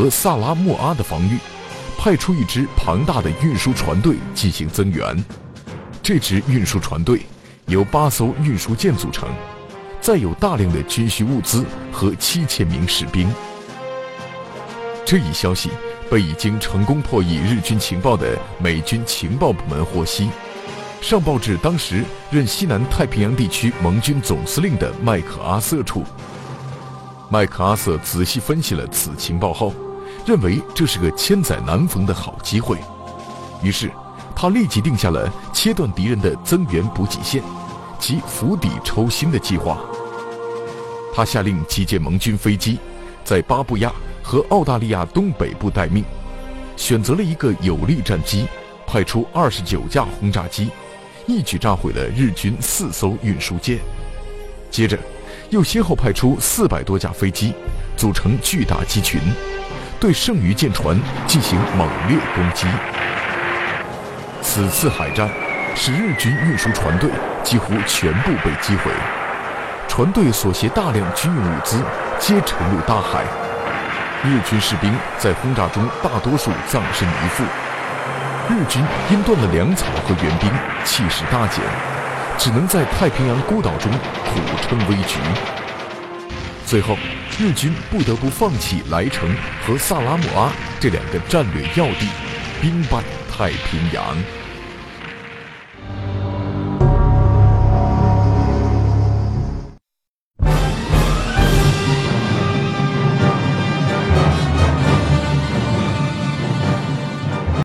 和萨拉莫阿的防御，派出一支庞大的运输船队进行增援。这支运输船队由八艘运输舰组成，载有大量的军需物资和七千名士兵。这一消息被已经成功破译日军情报的美军情报部门获悉，上报至当时任西南太平洋地区盟军总司令的麦克阿瑟处。麦克阿瑟仔细分析了此情报后，认为这是个千载难逢的好机会，于是他立即定下了切断敌人的增援补给线及釜底抽薪的计划。他下令集结盟军飞机，在巴布亚和澳大利亚东北部待命，选择了一个有利战机，派出二十九架轰炸机，一举炸毁了日军四艘运输舰。接着。又先后派出四百多架飞机，组成巨大机群，对剩余舰船进行猛烈攻击。此次海战使日军运输船队几乎全部被击毁，船队所携大量军用物资皆沉入大海。日军士兵在轰炸中大多数葬身鱼腹，日军因断了粮草和援兵，气势大减。只能在太平洋孤岛中苦撑危局，最后日军不得不放弃莱城和萨拉姆阿这两个战略要地，兵败太平洋。